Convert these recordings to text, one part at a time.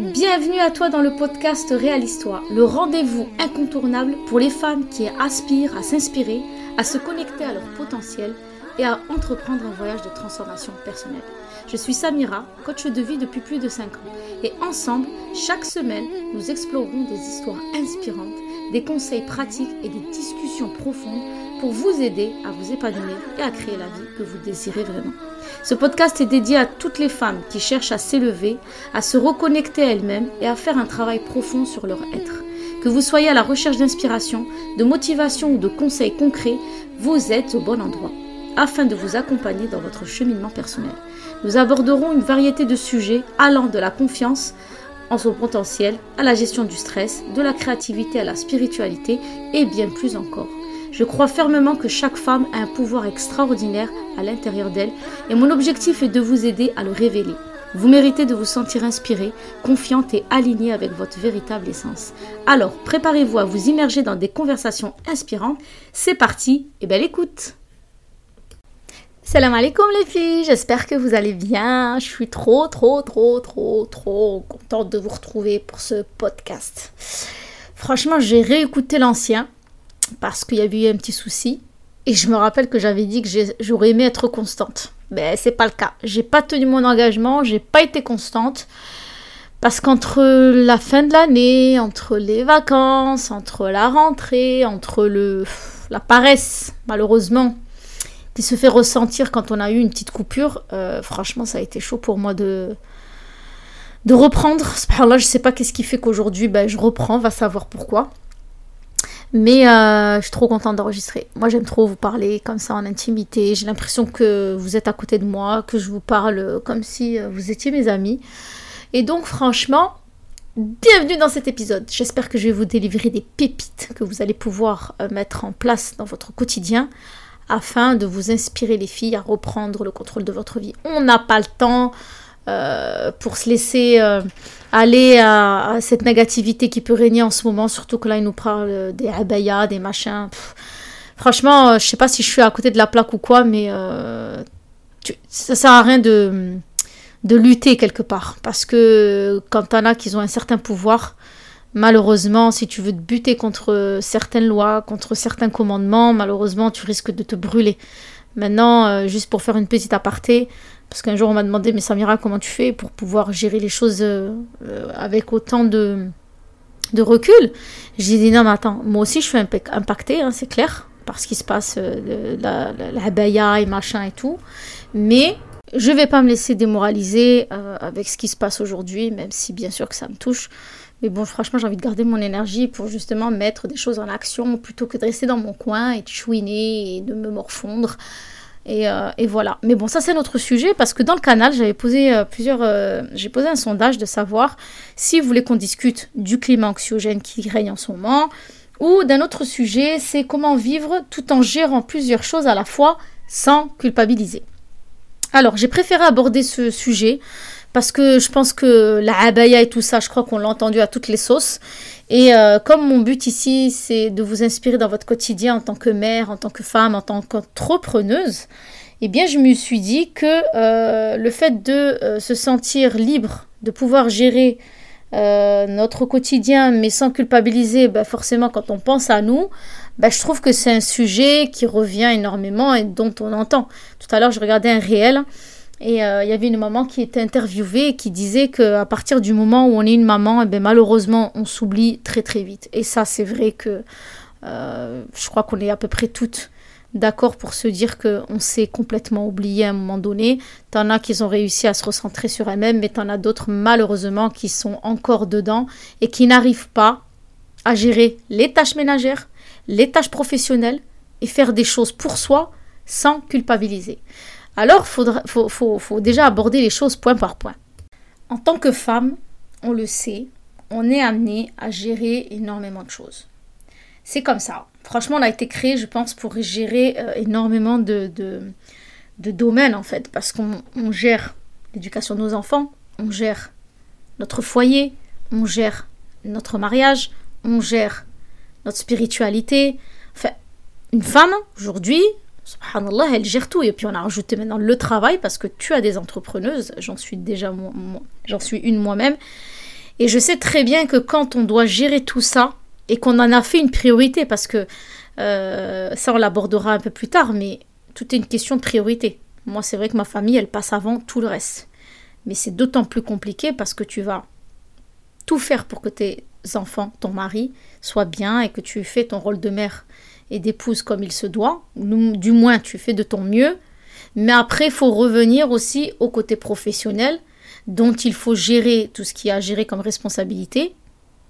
Bienvenue à toi dans le podcast Réalise-toi, le rendez-vous incontournable pour les femmes qui aspirent à s'inspirer, à se connecter à leur potentiel et à entreprendre un voyage de transformation personnelle. Je suis Samira, coach de vie depuis plus de 5 ans, et ensemble, chaque semaine, nous explorerons des histoires inspirantes, des conseils pratiques et des discussions profondes pour vous aider à vous épanouir et à créer la vie que vous désirez vraiment. Ce podcast est dédié à toutes les femmes qui cherchent à s'élever, à se reconnecter à elles-mêmes et à faire un travail profond sur leur être. Que vous soyez à la recherche d'inspiration, de motivation ou de conseils concrets, vous êtes au bon endroit afin de vous accompagner dans votre cheminement personnel. Nous aborderons une variété de sujets allant de la confiance en son potentiel à la gestion du stress, de la créativité à la spiritualité et bien plus encore. Je crois fermement que chaque femme a un pouvoir extraordinaire à l'intérieur d'elle et mon objectif est de vous aider à le révéler. Vous méritez de vous sentir inspirée, confiante et alignée avec votre véritable essence. Alors, préparez-vous à vous immerger dans des conversations inspirantes. C'est parti et belle écoute Salam alaikum les filles, j'espère que vous allez bien. Je suis trop, trop, trop, trop, trop contente de vous retrouver pour ce podcast. Franchement, j'ai réécouté l'ancien parce qu'il y avait eu un petit souci. Et je me rappelle que j'avais dit que j'aurais aimé être constante. Mais c'est pas le cas. J'ai pas tenu mon engagement, j'ai pas été constante. Parce qu'entre la fin de l'année, entre les vacances, entre la rentrée, entre le, la paresse, malheureusement, qui se fait ressentir quand on a eu une petite coupure, euh, franchement, ça a été chaud pour moi de, de reprendre. Là, je sais pas qu'est-ce qui fait qu'aujourd'hui, ben, je reprends, va savoir pourquoi. Mais euh, je suis trop contente d'enregistrer. Moi, j'aime trop vous parler comme ça en intimité. J'ai l'impression que vous êtes à côté de moi, que je vous parle comme si euh, vous étiez mes amis. Et donc, franchement, bienvenue dans cet épisode. J'espère que je vais vous délivrer des pépites que vous allez pouvoir euh, mettre en place dans votre quotidien afin de vous inspirer, les filles, à reprendre le contrôle de votre vie. On n'a pas le temps. Pour se laisser aller à, cette négativité qui peut régner en ce moment, surtout que là, il nous parle des abayas, des machins. franchement, euh, je sais pas si je suis à côté de la plaque ou quoi, mais euh, ça sert à rien de, de lutter quelque part. Parce que quand t'en as qui ont un certain pouvoir, malheureusement, si tu veux te buter contre certaines lois, contre certains commandements, malheureusement, tu risques de te brûler. Maintenant, euh, juste pour faire une petite aparté, parce qu'un jour on m'a demandé, mais Samira, comment tu fais pour pouvoir gérer les choses euh, euh, avec autant de, recul? J'ai dit, non, mais attends, moi aussi je suis impactée, hein, c'est clair, par ce qui se passe, la, la, et machin et tout. Mais je vais pas me laisser démoraliser avec ce qui se passe aujourd'hui, même si bien sûr que ça me touche. Mais bon, franchement, j'ai envie de garder mon énergie pour justement mettre des choses en action plutôt que de rester dans mon coin et de chouiner et de me morfondre. Et, euh, et, voilà. Mais bon, ça c'est notre sujet parce que dans le canal, j'avais posé euh, plusieurs, euh, j'ai posé un sondage de savoir si vous voulez qu'on discute du climat anxiogène qui règne en ce moment ou d'un autre sujet, c'est comment vivre tout en gérant plusieurs choses à la fois sans culpabiliser. Alors, j'ai préféré aborder ce sujet parce que je pense que la abaya et tout ça, je crois qu'on l'a entendu à toutes les sauces. Et euh, comme mon but ici, c'est de vous inspirer dans votre quotidien en tant que mère, en tant que femme, en tant qu'entrepreneuse, eh bien, je me suis dit que euh, le fait de euh, se sentir libre, de pouvoir gérer notre quotidien, mais sans culpabiliser, ben, forcément, quand on pense à nous, ben, je trouve que c'est un sujet qui revient énormément et dont on entend. Tout à l'heure, je regardais un réel et euh, il y avait une maman qui était interviewée et qui disait qu'à partir du moment où on est une maman, eh ben, malheureusement, on s'oublie très très vite. Et ça, c'est vrai que euh, je crois qu'on est à peu près toutes d'accord pour se dire qu'on s'est complètement oublié à un moment donné. T'en as qui ont réussi à se recentrer sur elles-mêmes, mais t'en as d'autres malheureusement qui sont encore dedans et qui n'arrivent pas à gérer les tâches ménagères, les tâches professionnelles et faire des choses pour soi sans culpabiliser. Alors, il faut, déjà aborder les choses point par point. En tant que femme, on le sait, on est amené à gérer énormément de choses. C'est comme ça. Franchement, on a été créé, je pense, pour gérer euh, énormément de, de, domaines, en fait, parce qu'on gère l'éducation de nos enfants, on gère notre foyer, on gère notre mariage, on gère notre spiritualité. Enfin, une femme, aujourd'hui, subhanallah, elle gère tout. Et puis on a rajouté maintenant le travail parce que tu as des entrepreneuses, j'en suis déjà j'en suis une moi-même. Et je sais très bien que quand on doit gérer tout ça, et qu'on en a fait une priorité, parce que euh, ça on l'abordera un peu plus tard, mais tout est une question de priorité. Moi c'est vrai que ma famille, elle passe avant tout le reste. Mais c'est d'autant plus compliqué parce que tu vas tout faire pour que tes enfants, ton mari, soient bien et que tu fais ton rôle de mère et d'épouse comme il se doit. Du moins, tu fais de ton mieux. Mais après, il faut revenir aussi au côté professionnel dont il faut gérer tout ce qui a à gérer comme responsabilité,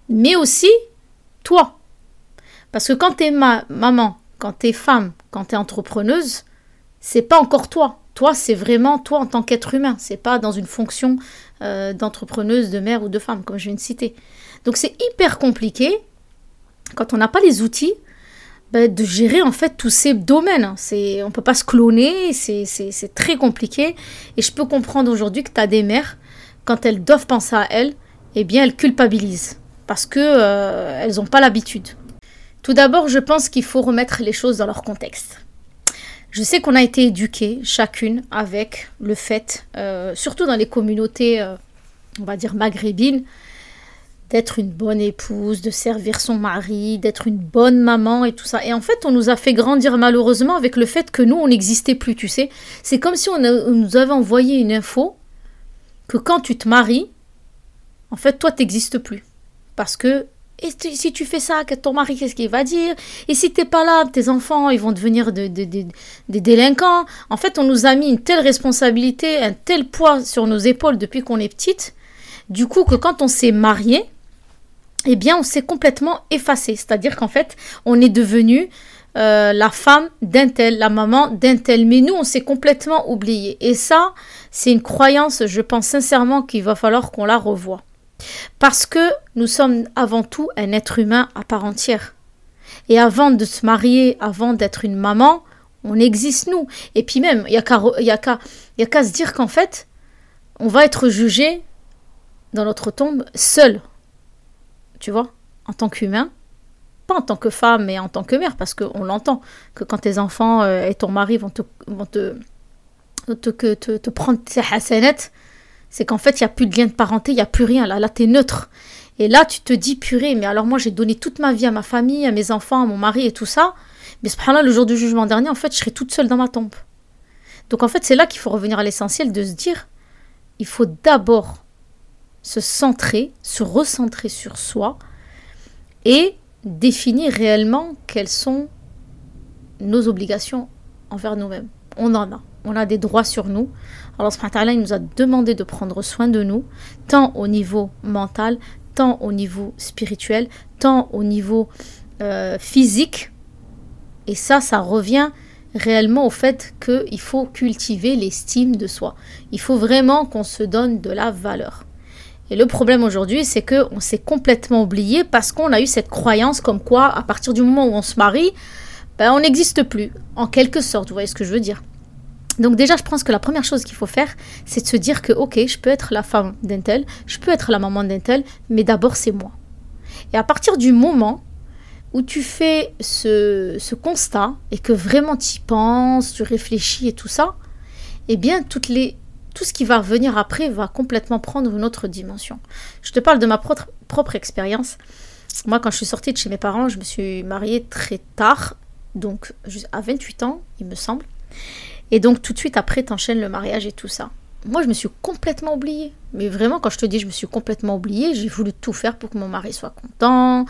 mais aussi toi. Parce que quand tu es ma maman, quand tu es femme, quand tu es entrepreneuse, c'est pas encore toi. Toi, c'est vraiment toi en tant qu'être humain. C'est pas dans une fonction euh, d'entrepreneuse, de mère ou de femme, comme je viens de citer. Donc c'est hyper compliqué quand on n'a pas les outils bah, de gérer en fait tous ces domaines. C'est, on peut pas se cloner, c'est, très compliqué. Et je peux comprendre aujourd'hui que tu as des mères, quand elles doivent penser à elles, eh bien elles culpabilisent parce que euh, elles n'ont pas l'habitude. Tout d'abord, je pense qu'il faut remettre les choses dans leur contexte. Je sais qu'on a été éduqués chacune avec le fait, euh, surtout dans les communautés, euh, on va dire maghrébines, d'être une bonne épouse, de servir son mari, d'être une bonne maman et tout ça. Et en fait, on nous a fait grandir malheureusement avec le fait que nous, on n'existait plus, tu sais. C'est comme si on, nous avait envoyé une info que quand tu te maries, en fait, toi, tu n'existes plus. Parce que et si tu fais ça, ton mari, qu'est-ce qu'il va dire? Et si t'es pas là, tes enfants, ils vont devenir des délinquants. En fait, on nous a mis une telle responsabilité, un tel poids sur nos épaules depuis qu'on est petite, du coup que quand on s'est marié, eh bien, on s'est complètement effacé. C'est-à-dire qu'en fait, on est devenu euh, la femme d'un tel, la maman d'un tel. Mais nous, on s'est complètement oublié. Et ça, c'est une croyance, je pense sincèrement qu'il va falloir qu'on la revoie. Parce que nous sommes avant tout un être humain à part entière. Et avant de se marier, avant d'être une maman, on existe nous. Et puis même, il n'y a qu'à se dire qu'en fait, on va être jugé dans notre tombe seul. Tu vois En tant qu'humain. Pas en tant que femme, mais en tant que mère, parce qu'on l'entend, que quand tes enfants euh, et ton mari vont te, vont te, te, te, prendre tes c'est qu'en fait, il n'y a plus de lien de parenté, il n'y a plus rien. Là, là tu es neutre. Et là, tu te dis, purée, mais alors moi, j'ai donné toute ma vie à ma famille, à mes enfants, à mon mari et tout ça. Mais là, le jour du jugement dernier, en fait, je serai toute seule dans ma tombe. Donc, en fait, c'est là qu'il faut revenir à l'essentiel de se dire, il faut d'abord se centrer, se recentrer sur soi et définir réellement quelles sont nos obligations envers nous-mêmes. On en a. On a des droits sur nous. Alors, il nous a demandé de prendre soin de nous, tant au niveau mental, tant au niveau spirituel, tant au niveau euh, physique. Et ça, ça revient réellement au fait qu'il faut cultiver l'estime de soi. Il faut vraiment qu'on se donne de la valeur. Et le problème aujourd'hui, c'est qu'on s'est complètement oublié parce qu'on a eu cette croyance comme quoi, à partir du moment où on se marie, ben, on n'existe plus, en quelque sorte. Vous voyez ce que je veux dire donc déjà, je pense que la première chose qu'il faut faire, c'est de se dire que, ok, je peux être la femme d'un tel, je peux être la maman d'un tel, mais d'abord c'est moi. Et à partir du moment où tu fais ce, ce constat et que vraiment tu y penses, tu réfléchis et tout ça, eh bien, toutes les, tout ce qui va revenir après va complètement prendre une autre dimension. Je te parle de ma propre, expérience. Moi, quand je suis sortie de chez mes parents, je me suis mariée très tard, donc à 28 ans, il me semble. Et donc tout de suite après, t'enchaînes le mariage et tout ça. Moi, je me suis complètement oubliée. Mais vraiment, quand je te dis je me suis complètement oubliée, j'ai voulu tout faire pour que mon mari soit content,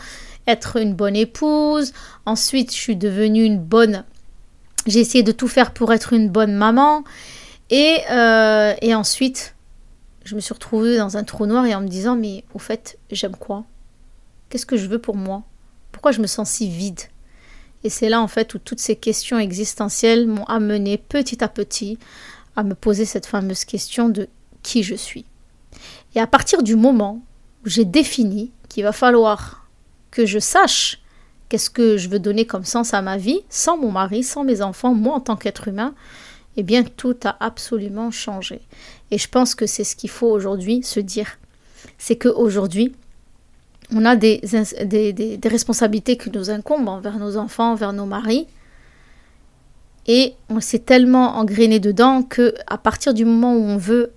être une bonne épouse. Ensuite, je suis devenue une bonne... J'ai essayé de tout faire pour être une bonne maman. Et, euh, et ensuite, je me suis retrouvée dans un trou noir et en me disant, mais au fait, j'aime quoi? Qu'est-ce que je veux pour moi? Pourquoi je me sens si vide? Et c'est là en fait où toutes ces questions existentielles m'ont amené petit à petit à me poser cette fameuse question de qui je suis. Et à partir du moment où j'ai défini qu'il va falloir que je sache qu'est-ce que je veux donner comme sens à ma vie, sans mon mari, sans mes enfants, moi en tant qu'être humain, eh bien tout a absolument changé. Et je pense que c'est ce qu'il faut aujourd'hui se dire. C'est qu'aujourd'hui, on a des, des, responsabilités qui nous incombent envers nos enfants, envers nos maris. Et on s'est tellement engrainé dedans que à partir du moment où on veut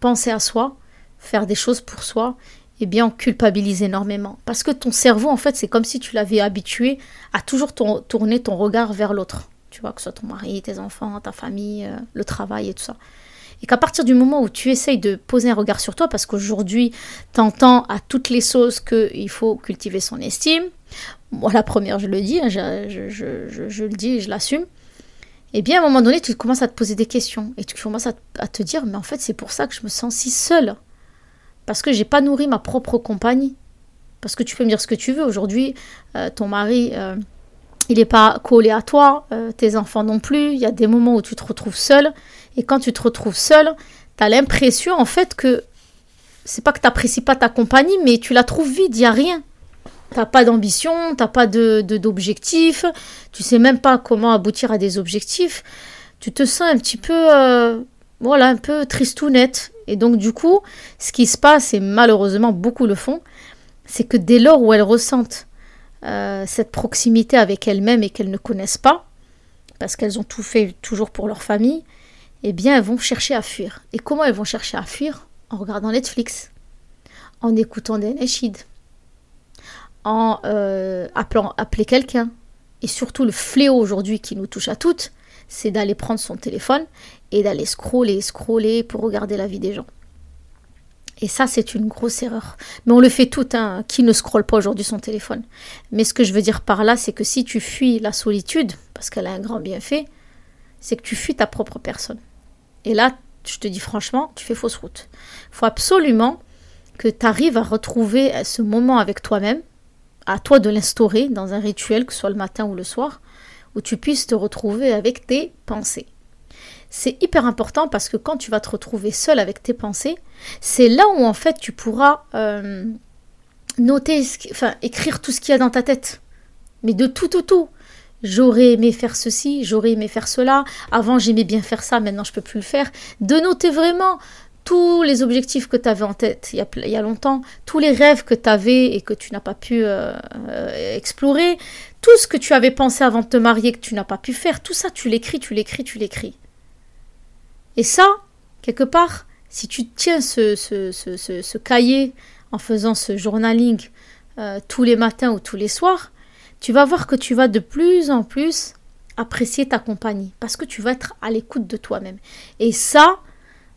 penser à soi, faire des choses pour soi, eh bien, on culpabilise énormément. Parce que ton cerveau, en fait, c'est comme si tu l'avais habitué à toujours tourner ton regard vers l'autre. Tu vois, que ce soit ton mari, tes enfants, ta famille, euh, le travail et tout ça. Et qu'à partir du moment où tu essayes de poser un regard sur toi, parce qu'aujourd'hui, tu entends à toutes les sauces qu'il faut cultiver son estime, moi la première, je le dis, hein, je, je, le dis je l'assume, et eh bien à un moment donné, tu commences à te poser des questions et tu commences à, te dire, mais en fait, c'est pour ça que je me sens si seule. Parce que j'ai pas nourri ma propre compagnie. Parce que tu peux me dire ce que tu veux. Aujourd'hui, euh, ton mari, euh, il n'est pas collé à toi, euh, tes enfants non plus. Il y a des moments où tu te retrouves seule. Et quand tu te retrouves seule, tu as l'impression en fait que c'est pas que tu n'apprécies pas ta compagnie, mais tu la trouves vide, il n'y a rien. Tu n'as pas d'ambition, tu n'as pas de, d'objectif, tu sais même pas comment aboutir à des objectifs. Tu te sens un petit peu, euh, voilà, un peu tristounette. Et donc du coup, ce qui se passe, et malheureusement beaucoup le font, c'est que dès lors où elles ressentent euh, cette proximité avec elles-mêmes et qu'elles ne connaissent pas, parce qu'elles ont tout fait toujours pour leur famille, eh bien, elles vont chercher à fuir. Et comment elles vont chercher à fuir? En regardant Netflix, en écoutant des nashids, en euh, appelant appeler quelqu'un. Et surtout, le fléau aujourd'hui qui nous touche à toutes, c'est d'aller prendre son téléphone et d'aller scroller, scroller pour regarder la vie des gens. Et ça, c'est une grosse erreur. Mais on le fait tout, hein. qui ne scrolle pas aujourd'hui son téléphone. Mais ce que je veux dire par là, c'est que si tu fuis la solitude, parce qu'elle a un grand bienfait, c'est que tu fuis ta propre personne. Et là, je te dis franchement, tu fais fausse route. Il faut absolument que tu arrives à retrouver ce moment avec toi-même, à toi de l'instaurer dans un rituel, que ce soit le matin ou le soir, où tu puisses te retrouver avec tes pensées. C'est hyper important parce que quand tu vas te retrouver seul avec tes pensées, c'est là où en fait tu pourras euh, noter, enfin écrire tout ce qu'il y a dans ta tête. Mais de tout, tout, tout j'aurais aimé faire ceci, j'aurais aimé faire cela, avant j'aimais bien faire ça, maintenant je peux plus le faire. De noter vraiment tous les objectifs que tu avais en tête il y, a, longtemps, tous les rêves que tu avais et que tu n'as pas pu euh, euh, explorer, tout ce que tu avais pensé avant de te marier que tu n'as pas pu faire, tout ça tu l'écris, tu l'écris, tu l'écris. Et ça, quelque part, si tu tiens ce, cahier en faisant ce journaling euh, tous les matins ou tous les soirs, tu vas voir que tu vas de plus en plus apprécier ta compagnie parce que tu vas être à l'écoute de toi-même. Et ça,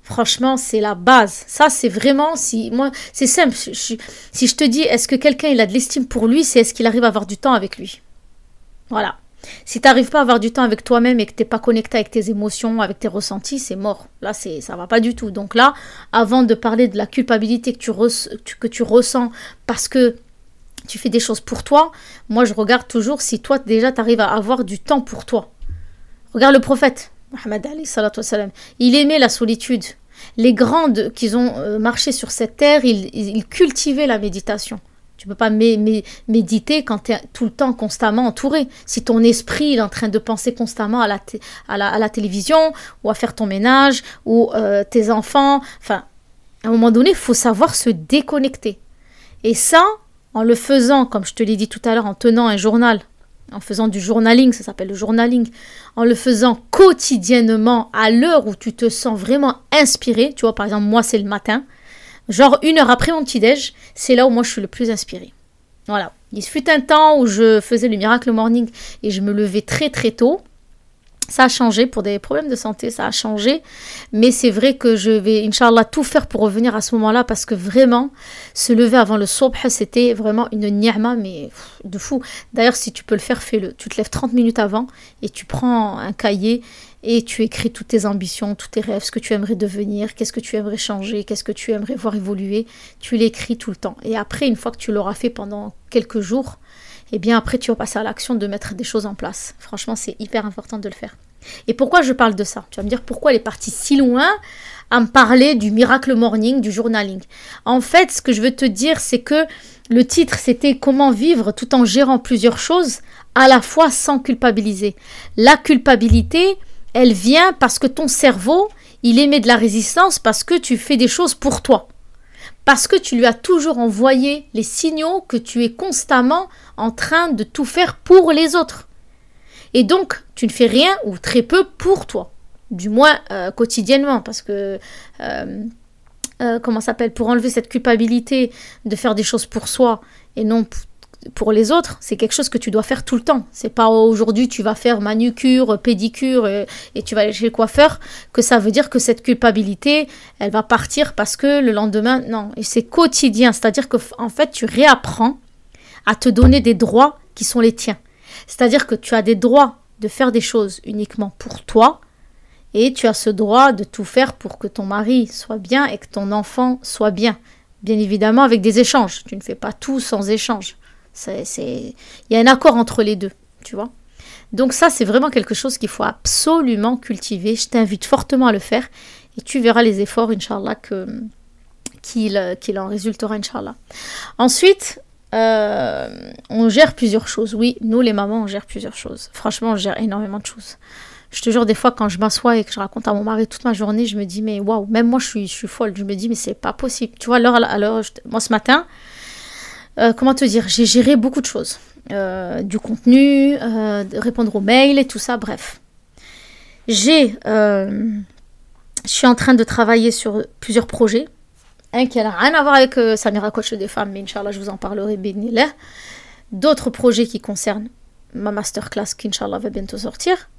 franchement, c'est la base. Ça, c'est vraiment, si moi, c'est simple. si je te dis, est-ce que quelqu'un a de l'estime pour lui, c'est est-ce qu'il arrive à avoir du temps avec lui? Voilà. Si tu n'arrives pas à avoir du temps avec toi-même et que tu n'es pas connecté avec tes émotions, avec tes ressentis, c'est mort. Là, c'est ça va pas du tout. Donc là, avant de parler de la culpabilité que tu, ressens parce que tu fais des choses pour toi, moi je regarde toujours si toi déjà tu arrives à avoir du temps pour toi. Regarde le prophète, Mohammed il aimait la solitude. Les grandes qui ont euh, marché sur cette terre, ils, cultivaient la méditation. Tu peux pas méditer quand tu es tout le temps constamment entouré. Si ton esprit est en train de penser constamment à la, à la, télévision ou à faire ton ménage ou euh, tes enfants, enfin, à un moment donné, il faut savoir se déconnecter. Et ça, en le faisant, comme je te l'ai dit tout à l'heure, en tenant un journal, en faisant du journaling, ça s'appelle le journaling, en le faisant quotidiennement à l'heure où tu te sens vraiment inspiré, tu vois, par exemple, moi c'est le matin, genre une heure après mon petit-déj, c'est là où moi je suis le plus inspiré. Voilà. Il fut un temps où je faisais le miracle morning et je me levais très très tôt. Ça a changé pour des problèmes de santé, ça a changé. Mais c'est vrai que je vais, Inch'Allah, tout faire pour revenir à ce moment-là parce que vraiment, se lever avant le sobh, c'était vraiment une ni'ma, mais de fou. D'ailleurs, si tu peux le faire, fais-le. Tu te lèves 30 minutes avant et tu prends un cahier et tu écris toutes tes ambitions, tous tes rêves, ce que tu aimerais devenir, qu'est-ce que tu aimerais changer, qu'est-ce que tu aimerais voir évoluer. Tu l'écris tout le temps. Et après, une fois que tu l'auras fait pendant quelques jours, eh bien après tu vas passer à l'action de mettre des choses en place. Franchement, c'est hyper important de le faire. Et pourquoi je parle de ça? Tu vas me dire pourquoi elle est partie si loin à me parler du miracle morning, du journaling? En fait, ce que je veux te dire, c'est que le titre, c'était comment vivre tout en gérant plusieurs choses à la fois sans culpabiliser. La culpabilité, elle vient parce que ton cerveau, il émet de la résistance parce que tu fais des choses pour toi parce que tu lui as toujours envoyé les signaux que tu es constamment en train de tout faire pour les autres. Et donc, tu ne fais rien ou très peu pour toi, du moins euh, quotidiennement, parce que euh, euh, comment s'appelle, pour enlever cette culpabilité de faire des choses pour soi et non pour les autres, c'est quelque chose que tu dois faire tout le temps. C'est pas aujourd'hui tu vas faire manucure, pédicure et, tu vas aller chez le coiffeur que ça veut dire que cette culpabilité, elle va partir parce que le lendemain, non. Et c'est quotidien, c'est-à-dire que en fait tu réapprends à te donner des droits qui sont les tiens. C'est-à-dire que tu as des droits de faire des choses uniquement pour toi et tu as ce droit de tout faire pour que ton mari soit bien et que ton enfant soit bien. Bien évidemment avec des échanges. Tu ne fais pas tout sans échange. Il y a un accord entre les deux, tu vois. Donc ça, c'est vraiment quelque chose qu'il faut absolument cultiver. Je t'invite fortement à le faire et tu verras les efforts, Inch'Allah, qu'il en résultera, Inch'Allah. Ensuite, euh, on gère plusieurs choses. Oui, nous, les mamans, on gère plusieurs choses. Franchement, on gère énormément de choses. Je te jure, des fois, quand je m'assois et que je raconte à mon mari toute ma journée, je me dis, mais waouh, même moi, je suis, folle. Je me dis, mais c'est pas possible. Tu vois, alors, alors moi, ce matin, euh, comment te dire, j'ai géré beaucoup de choses. Euh, du contenu, répondre aux mails et tout ça, bref. J'ai, je suis en train de travailler sur plusieurs projets. Un qui n'a rien à voir avec Samira Coach des femmes, mais Inch'Allah, je vous en parlerai bénillah. D'autres projets qui concernent ma masterclass qui, Inch'Allah, va bientôt sortir.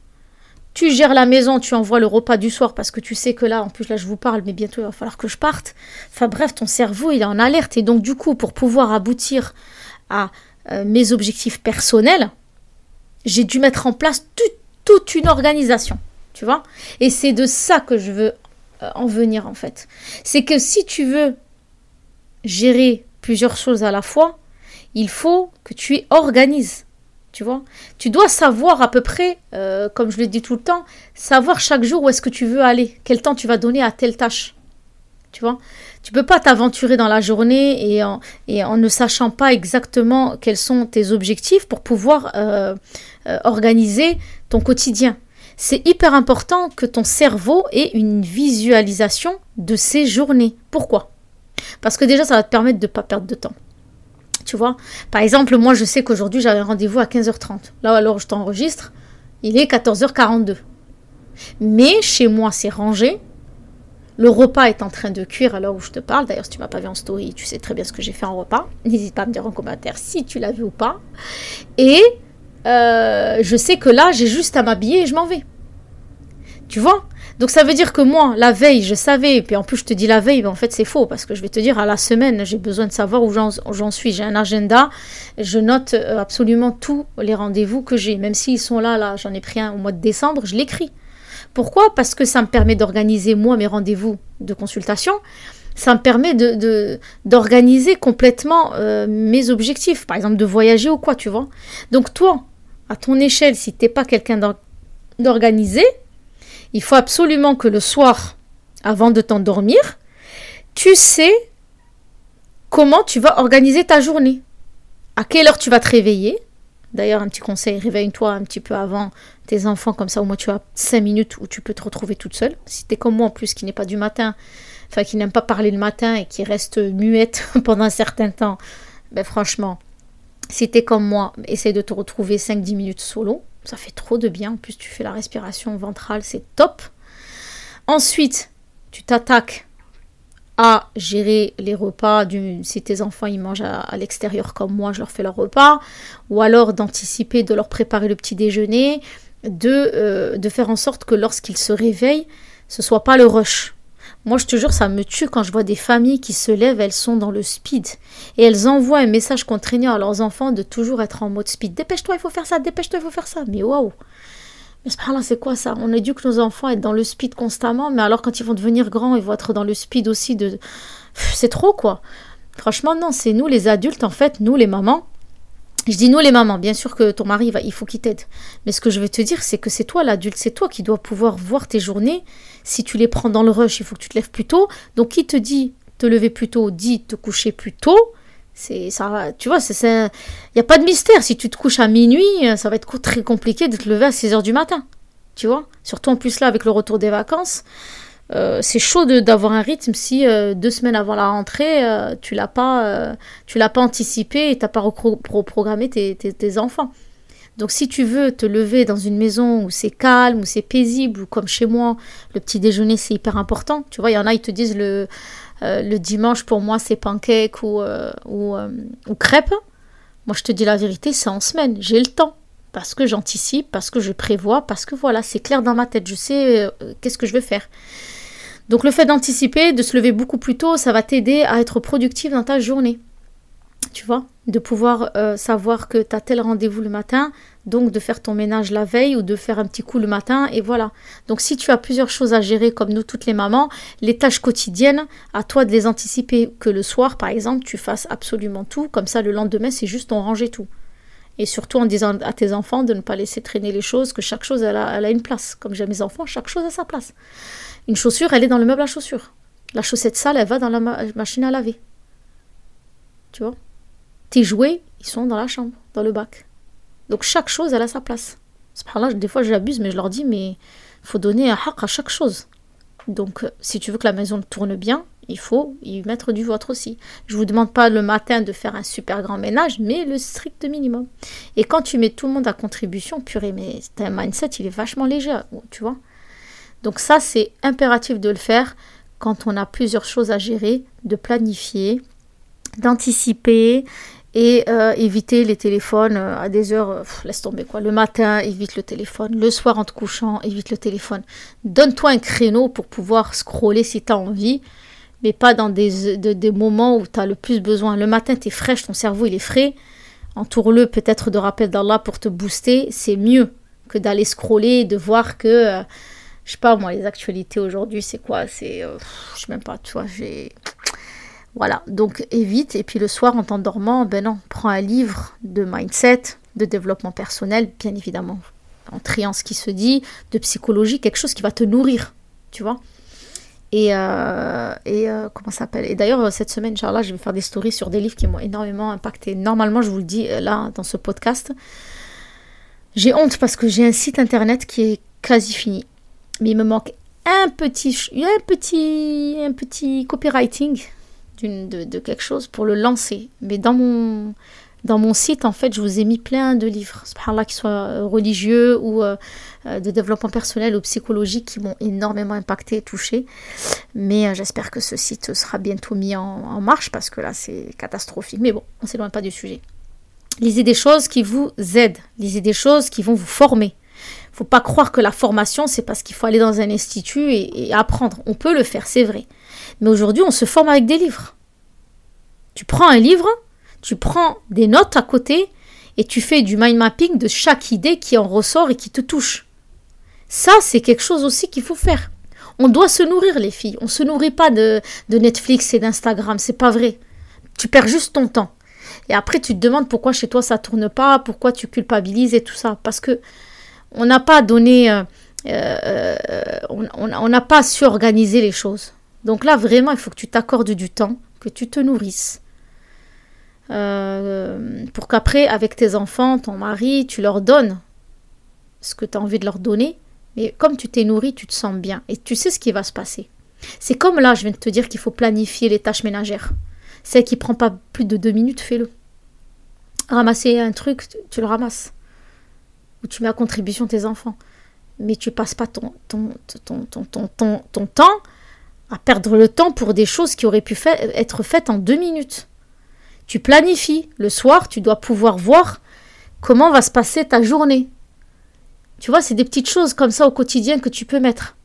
Tu gères la maison, tu envoies le repas du soir parce que tu sais que là, en plus là je vous parle, mais bientôt il va falloir que je parte. Enfin bref, ton cerveau il est en alerte et donc du coup pour pouvoir aboutir à euh, mes objectifs personnels, j'ai dû mettre en place toute une organisation, tu vois? Et c'est de ça que je veux euh, en venir en fait. C'est que si tu veux gérer plusieurs choses à la fois, il faut que tu organises tu vois Tu dois savoir à peu près, euh, comme je le dis tout le temps, savoir chaque jour où est-ce que tu veux aller, quel temps tu vas donner à telle tâche. Tu vois Tu peux pas t'aventurer dans la journée et en, ne sachant pas exactement quels sont tes objectifs pour pouvoir euh, euh, organiser ton quotidien. C'est hyper important que ton cerveau ait une visualisation de ces journées. Pourquoi? Parce que déjà, ça va te permettre de ne pas perdre de temps. Tu vois? Par exemple, moi, je sais qu'aujourd'hui, j'avais rendez-vous à 15h30. Là, alors, je t'enregistre. Il est 14h42. Mais chez moi, c'est rangé. Le repas est en train de cuire à l'heure où je te parle. D'ailleurs, si tu m'as pas vu en story, tu sais très bien ce que j'ai fait en repas. N'hésite pas à me dire en commentaire si tu l'as vu ou pas. Et euh, je sais que là, j'ai juste à m'habiller et je m'en vais. Tu vois? Donc ça veut dire que moi, la veille, je savais, et puis en plus je te dis la veille, mais en fait c'est faux, parce que je vais te dire à la semaine, j'ai besoin de savoir où j'en suis. J'ai un agenda, je note euh, absolument tous les rendez-vous que j'ai, même s'ils sont là, là, j'en ai pris un au mois de décembre, je l'écris. Pourquoi? Parce que ça me permet d'organiser moi mes rendez-vous de consultation, ça me permet d'organiser de, complètement euh, mes objectifs, par exemple de voyager ou quoi, tu vois? Donc toi, à ton échelle, si tu n'es pas quelqu'un d'organisé, il faut absolument que le soir, avant de t'endormir, tu sais comment tu vas organiser ta journée. À quelle heure tu vas te réveiller. D'ailleurs, un petit conseil, réveille-toi un petit peu avant tes enfants, comme ça au moins tu as 5 minutes où tu peux te retrouver toute seule. Si tu comme moi en plus, qui n'est pas du matin, enfin qui n'aime pas parler le matin et qui reste muette pendant un certain temps, ben franchement, si tu es comme moi, essaye de te retrouver 5-10 minutes solo. Ça fait trop de bien. En plus, tu fais la respiration ventrale, c'est top. Ensuite, tu t'attaques à gérer les repas. Du, si tes enfants ils mangent à, l'extérieur comme moi, je leur fais leur repas. Ou alors d'anticiper, de leur préparer le petit déjeuner. De, euh, faire en sorte que lorsqu'ils se réveillent, ce soit pas le rush. Moi, je te jure, ça me tue quand je vois des familles qui se lèvent, elles sont dans le speed. Et elles envoient un message contraignant à leurs enfants de toujours être en mode speed. Dépêche-toi, il faut faire ça, dépêche-toi, il faut faire ça. Mais waouh Mais là, c'est quoi ça? On éduque nos enfants à être dans le speed constamment, mais alors quand ils vont devenir grands, ils vont être dans le speed aussi. C'est trop, quoi. Franchement, non, c'est nous les adultes, en fait, nous les mamans, je dis nous les mamans, bien sûr que ton mari, va, il faut qu'il t'aide. Mais ce que je veux te dire, c'est que c'est toi l'adulte, c'est toi qui dois pouvoir voir tes journées. Si tu les prends dans le rush, il faut que tu te lèves plus tôt. Donc qui te dit te lever plus tôt, dit te coucher plus tôt. C'est ça, tu vois, il n'y a pas de mystère. Si tu te couches à minuit, ça va être très compliqué de te lever à 6 heures du matin. Tu vois? Surtout en plus là, avec le retour des vacances. Euh, c'est chaud d'avoir un rythme si euh, deux semaines avant la rentrée, euh, tu l'as pas, tu l'as pas anticipé et t'as pas reprogrammé tes, tes, enfants. Donc si tu veux te lever dans une maison où c'est calme, où c'est paisible, ou comme chez moi, le petit déjeuner c'est hyper important. Tu vois, il y en a ils te disent le le dimanche pour moi c'est pancake ou, ou, ou crêpes, moi je te dis la vérité, c'est en semaine, j'ai le temps. Parce que j'anticipe, parce que je prévois, parce que voilà, c'est clair dans ma tête, je sais qu'est-ce que je veux faire. Donc le fait d'anticiper, de se lever beaucoup plus tôt, ça va t'aider à être productif dans ta journée. Tu vois? De pouvoir savoir que tu as tel rendez-vous le matin, donc de faire ton ménage la veille ou de faire un petit coup le matin et voilà. Donc si tu as plusieurs choses à gérer comme nous toutes les mamans, les tâches quotidiennes, à toi de les anticiper que le soir par exemple tu fasses absolument tout, comme ça le lendemain c'est juste on rangeait tout. Et surtout en disant à tes enfants de ne pas laisser traîner les choses, que chaque chose elle a, une place. Comme j'ai mes enfants, chaque chose a sa place. Une chaussure elle est dans le meuble à chaussures. La chaussette sale elle va dans la machine à laver. Tu vois? Tes jouets ils sont dans la chambre, dans le bac. Donc chaque chose, elle a sa place. Là, des fois j'abuse, mais je leur dis, mais faut donner un haq à chaque chose. Donc euh, si tu veux que la maison tourne bien, il faut y mettre du vôtre aussi. Je vous demande pas le matin de faire un super grand ménage, mais le strict minimum. Et quand tu mets tout le monde à contribution, purée, mais un mindset, il est vachement léger, tu vois? Donc ça, c'est impératif de le faire quand on a plusieurs choses à gérer, de planifier, d'anticiper et euh, éviter les téléphones euh, à des heures, laisse tomber quoi. Le matin, évite le téléphone. Le soir en te couchant, évite le téléphone. Donne-toi un créneau pour pouvoir scroller si tu as envie, mais pas dans des, moments où tu as le plus besoin. Le matin, tu es fraîche, ton cerveau il est frais. Entoure-le peut-être de rappels d'Allah pour te booster. C'est mieux que d'aller scroller et de voir que, euh, je sais pas moi, les actualités aujourd'hui, c'est quoi? C'est, je sais même pas, tu vois, j'ai voilà, donc évite. Et puis le soir, en t'endormant, ben non, prends un livre de mindset, de développement personnel, bien évidemment, en triant ce qui se dit, de psychologie, quelque chose qui va te nourrir, tu vois. Et, euh, et euh, comment ça s'appelle? Et d'ailleurs, cette semaine, Inch'Allah, je vais faire des stories sur des livres qui m'ont énormément impacté. Normalement, je vous le dis euh, là, dans ce podcast. J'ai honte parce que j'ai un site internet qui est quasi fini. Mais il me manque un petit, un petit, un petit copywriting de, quelque chose pour le lancer. Mais dans mon, dans mon site, en fait, je vous ai mis plein de livres, là qui soient euh, religieux ou euh, euh, de développement personnel ou psychologique, qui m'ont énormément impacté et touché. Mais j'espère que ce site sera bientôt mis en, marche parce que là, c'est catastrophique. Mais bon, on s'éloigne pas du sujet. Lisez des choses qui vous aident, lisez des choses qui vont vous former. Faut pas croire que la formation, c'est parce qu'il faut aller dans un institut et apprendre. On peut le faire, c'est vrai. Mais aujourd'hui, on se forme avec des livres. Tu prends un livre, tu prends des notes à côté et tu fais du mind mapping de chaque idée qui en ressort et qui te touche. Ça, c'est quelque chose aussi qu'il faut faire. On doit se nourrir, les filles. On ne se nourrit pas de, Netflix et d'Instagram. C'est pas vrai. Tu perds juste ton temps. Et après, tu te demandes pourquoi chez toi ça tourne pas, pourquoi tu culpabilises et tout ça. Parce que on n'a pas donné, euh, euh, on n'a pas su organiser les choses. Donc là, vraiment, il faut que tu t'accordes du temps, que tu te nourrisses. Euh, pour qu'après, avec tes enfants, ton mari, tu leur donnes ce que tu as envie de leur donner. Mais comme tu t'es nourri, tu te sens bien. Et tu sais ce qui va se passer. C'est comme là, je viens de te dire qu'il faut planifier les tâches ménagères. Celle qui prend pas plus de deux minutes, fais-le. Ramasser un truc, tu, le ramasses. Ou tu mets à contribution tes enfants. Mais tu passes pas ton, ton, ton, ton, ton temps à perdre le temps pour des choses qui auraient pu être faites en deux minutes. Tu planifies. Le soir, tu dois pouvoir voir comment va se passer ta journée. Tu vois, c'est des petites choses comme ça au quotidien que tu peux mettre.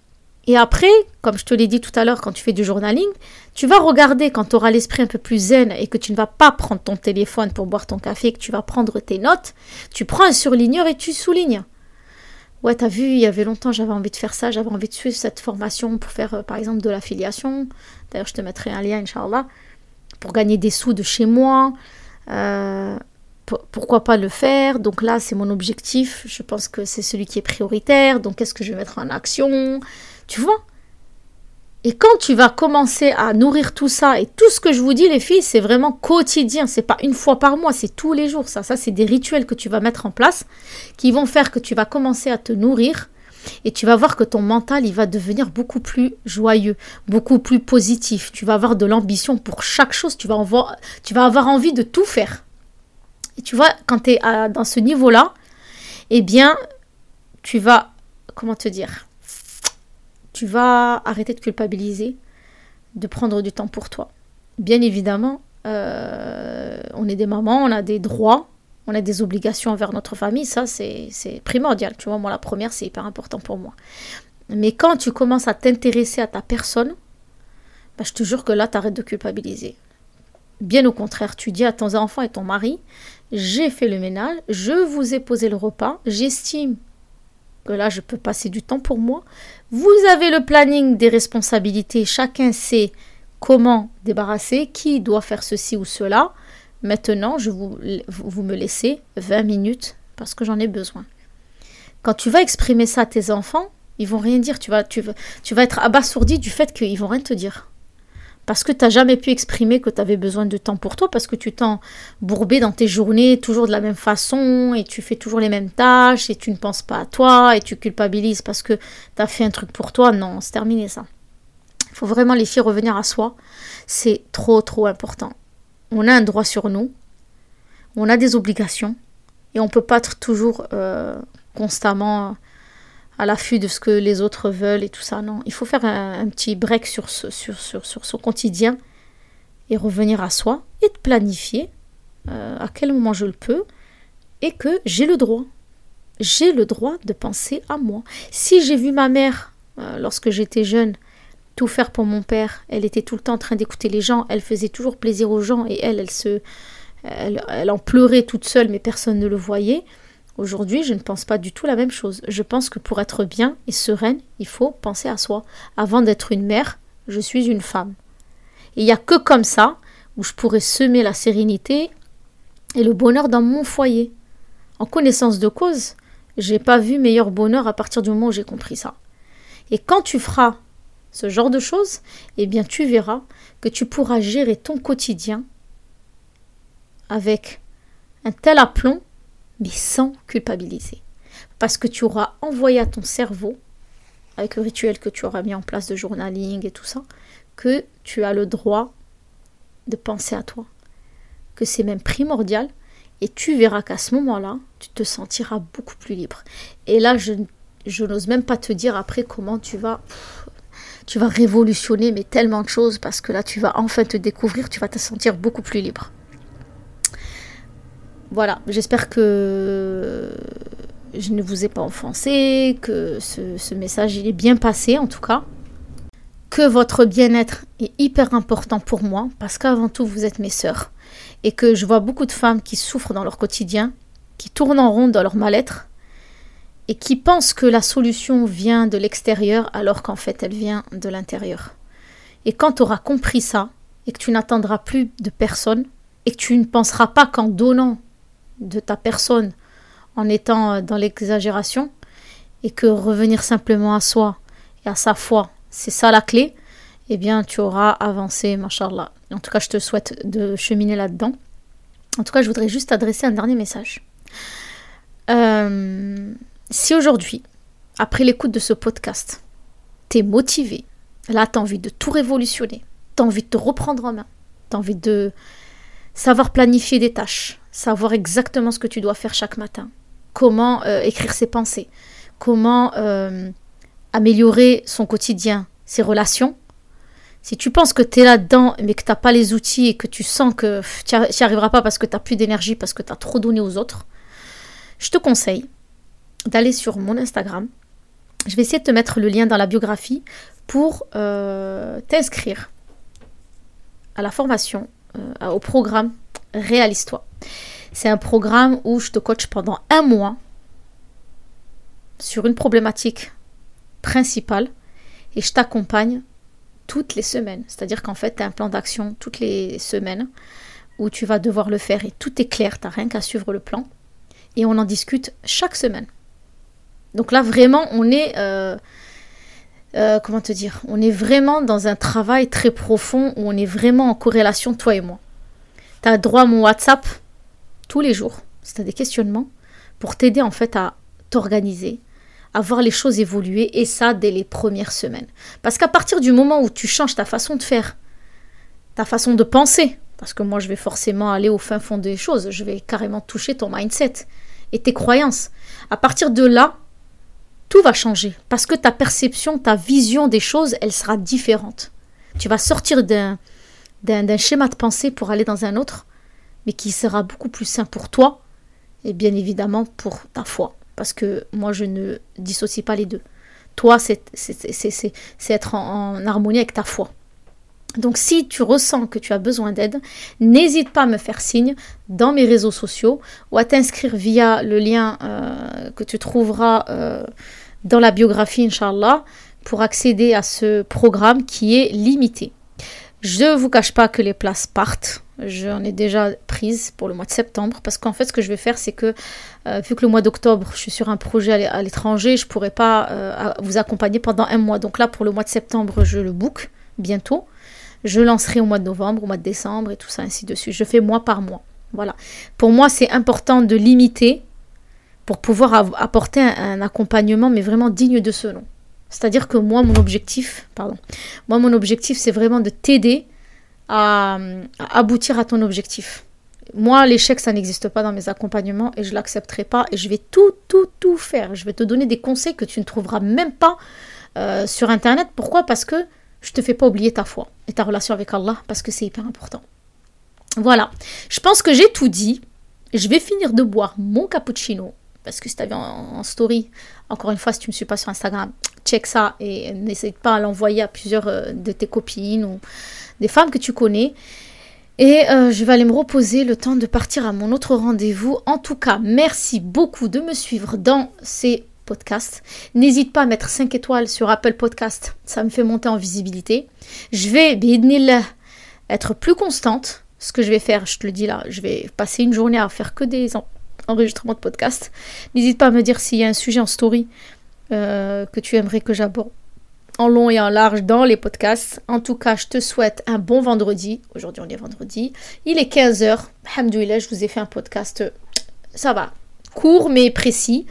Et après, comme je te l'ai dit tout à l'heure, quand tu fais du journaling, tu vas regarder quand tu auras l'esprit un peu plus zen et que tu ne vas pas prendre ton téléphone pour boire ton café, que tu vas prendre tes notes, tu prends un surligneur et tu soulignes. Ouais, t'as vu, il y avait longtemps, j'avais envie de faire ça, j'avais envie de suivre cette formation pour faire, euh, par exemple, de l'affiliation. D'ailleurs, je te mettrai un lien, Inch'Allah, pour gagner des sous de chez moi. Euh, pourquoi pas le faire Donc là, c'est mon objectif. Je pense que c'est celui qui est prioritaire. Donc, qu'est-ce que je vais mettre en action? Tu vois? Et quand tu vas commencer à nourrir tout ça, et tout ce que je vous dis, les filles, c'est vraiment quotidien. C'est pas une fois par mois, c'est tous les jours. Ça, ça, c'est des rituels que tu vas mettre en place qui vont faire que tu vas commencer à te nourrir. Et tu vas voir que ton mental, il va devenir beaucoup plus joyeux, beaucoup plus positif. Tu vas avoir de l'ambition pour chaque chose. Tu vas, avoir, tu vas avoir envie de tout faire. Et tu vois, quand tu es dans ce niveau-là, eh bien, tu vas, comment te dire? Tu vas arrêter de culpabiliser, de prendre du temps pour toi. Bien évidemment, euh, on est des mamans, on a des droits, on a des obligations envers notre famille, ça c'est primordial. Tu vois, moi la première, c'est hyper important pour moi. Mais quand tu commences à t'intéresser à ta personne, bah, je te jure que là, tu arrêtes de culpabiliser. Bien au contraire, tu dis à ton enfant et ton mari, j'ai fait le ménage, je vous ai posé le repas, j'estime que là, je peux passer du temps pour moi. Vous avez le planning des responsabilités, chacun sait comment débarrasser, qui doit faire ceci ou cela. Maintenant, je vous, vous me laissez 20 minutes parce que j'en ai besoin. Quand tu vas exprimer ça à tes enfants, ils vont rien dire. Tu vas, tu vas, tu vas être abasourdi du fait qu'ils vont rien te dire parce que tu n'as jamais pu exprimer que tu avais besoin de temps pour toi, parce que tu t'en bourbé dans tes journées toujours de la même façon, et tu fais toujours les mêmes tâches, et tu ne penses pas à toi, et tu culpabilises parce que tu as fait un truc pour toi. Non, c'est terminé ça. Il faut vraiment les filles revenir à soi. C'est trop, trop important. On a un droit sur nous, on a des obligations, et on ne peut pas être toujours euh, constamment à l'affût de ce que les autres veulent et tout ça. Non, il faut faire un, petit break sur, ce, sur, sur, sur, son quotidien et revenir à soi et de planifier euh, à quel moment je le peux et que j'ai le droit. J'ai le droit de penser à moi. Si j'ai vu ma mère, euh, lorsque j'étais jeune, tout faire pour mon père, elle était tout le temps en train d'écouter les gens, elle faisait toujours plaisir aux gens et elle, elle se... Elle, elle en pleurait toute seule, mais personne ne le voyait. Aujourd'hui, je ne pense pas du tout la même chose. Je pense que pour être bien et sereine, il faut penser à soi. Avant d'être une mère, je suis une femme. Et il n'y a que comme ça où je pourrais semer la sérénité et le bonheur dans mon foyer. En connaissance de cause, j'ai pas vu meilleur bonheur à partir du moment où j'ai compris ça. Et quand tu feras ce genre de choses, eh bien tu verras que tu pourras gérer ton quotidien avec un tel aplomb mais sans culpabiliser. Parce que tu auras envoyé à ton cerveau, avec le rituel que tu auras mis en place de journaling et tout ça, que tu as le droit de penser à toi. Que c'est même primordial. Et tu verras qu'à ce moment-là, tu te sentiras beaucoup plus libre. Et là, je, n'ose même pas te dire après comment tu vas... tu vas révolutionner mais tellement de choses parce que là tu vas enfin te découvrir, tu vas te sentir beaucoup plus libre. Voilà, j'espère que je ne vous ai pas offensé, que ce, message il est bien passé en tout cas. Que votre bien-être est hyper important pour moi parce qu'avant tout vous êtes mes sœurs et que je vois beaucoup de femmes qui souffrent dans leur quotidien, qui tournent en rond dans leur mal-être et qui pensent que la solution vient de l'extérieur alors qu'en fait elle vient de l'intérieur. Et quand tu auras compris ça et que tu n'attendras plus de personne et que tu ne penseras pas qu'en donnant de ta personne en étant euh, dans l'exagération et que revenir simplement à soi et à sa foi, c'est ça la clé, eh bien tu auras avancé, machallah. En tout cas, je te souhaite de cheminer là-dedans. En tout cas, je voudrais juste adresser un dernier message. Euh, si aujourd'hui, après l'écoute de ce podcast, t'es motivé, là t'as envie de tout révolutionner, t'as envie de te reprendre en main, t'as envie de savoir planifier des tâches, savoir exactement ce que tu dois faire chaque matin, comment euh, écrire ses pensées, comment euh, améliorer son quotidien, ses relations. Si tu penses que tu es là-dedans, mais que tu n'as pas les outils et que tu sens que tu n'y arriveras pas parce que tu n'as plus d'énergie, parce que tu as trop donné aux autres, je te conseille d'aller sur mon Instagram. Je vais essayer de te mettre le lien dans la biographie pour euh, t'inscrire à la formation, au programme Réalise-toi. C'est un programme où je te coach pendant un mois sur une problématique principale et je t'accompagne toutes les semaines. C'est-à-dire qu'en fait, tu as un plan d'action toutes les semaines où tu vas devoir le faire et tout est clair, tu n'as rien qu'à suivre le plan. Et on en discute chaque semaine. Donc là, vraiment, on est... Euh, euh, comment te dire On est vraiment dans un travail très profond où on est vraiment en corrélation, toi et moi. Tu as droit à mon WhatsApp tous les jours, si tu des questionnements, pour t'aider en fait à t'organiser, à voir les choses évoluer, et ça dès les premières semaines. Parce qu'à partir du moment où tu changes ta façon de faire, ta façon de penser, parce que moi je vais forcément aller au fin fond des choses, je vais carrément toucher ton mindset et tes croyances. À partir de là, tout va changer, parce que ta perception, ta vision des choses, elle sera différente. Tu vas sortir d'un, d'un, schéma de pensée pour aller dans un autre, mais qui sera beaucoup plus sain pour toi et bien évidemment pour ta foi. Parce que moi, je ne dissocie pas les deux. Toi, c'est, être en harmonie avec ta foi. Donc si tu ressens que tu as besoin d'aide, n'hésite pas à me faire signe dans mes réseaux sociaux ou à t'inscrire via le lien euh, que tu trouveras euh, dans la biographie, Inch'Allah, pour accéder à ce programme qui est limité. Je ne vous cache pas que les places partent. J'en ai déjà prise pour le mois de septembre parce qu'en fait ce que je vais faire c'est que euh, vu que le mois d'octobre je suis sur un projet à l'étranger, je ne pourrai pas vous accompagner pendant un mois. Donc là pour le mois de septembre je le book bientôt. Je lancerai au mois de novembre, au mois de décembre et tout ça, ainsi de suite. Je fais mois par mois. Voilà. Pour moi, c'est important de limiter pour pouvoir apporter un, accompagnement, mais vraiment digne de ce nom. C'est-à-dire que moi, mon objectif, pardon, moi, mon objectif, c'est vraiment de t'aider à, aboutir à ton objectif. Moi, l'échec, ça n'existe pas dans mes accompagnements et je l'accepterai pas et je vais tout, tout, tout faire. Je vais te donner des conseils que tu ne trouveras même pas euh, sur Internet. Pourquoi? Parce que je te fais pas oublier ta foi et ta relation avec Allah parce que c'est hyper important. Voilà, je pense que j'ai tout dit. Je vais finir de boire mon cappuccino parce que si tu as vu en, story, encore une fois, si tu ne me suis pas sur Instagram, check ça et n'hésite pas à l'envoyer à plusieurs euh, de tes copines ou des femmes que tu connais. Et euh, je vais aller me reposer le temps de partir à mon autre rendez-vous. En tout cas, merci beaucoup de me suivre dans ces podcast. N'hésite pas à mettre 5 étoiles sur Apple Podcast, ça me fait monter en visibilité. Je vais, être plus constante. Ce que je vais faire, je te le dis là, je vais passer une journée à faire que des enregistrements de podcast. N'hésite pas à me dire s'il y a un sujet en story euh, que tu aimerais que j'aborde en long et en large dans les podcasts. En tout cas, je te souhaite un bon vendredi. Aujourd'hui, on est vendredi. Il est 15h. Alhamdoulilah, je vous ai fait un podcast. Ça va. Court mais précis.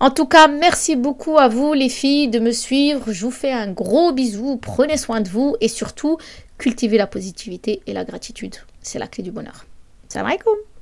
En tout cas, merci beaucoup à vous les filles de me suivre. Je vous fais un gros bisou. Prenez soin de vous et surtout, cultivez la positivité et la gratitude. C'est la clé du bonheur. Salam alaikum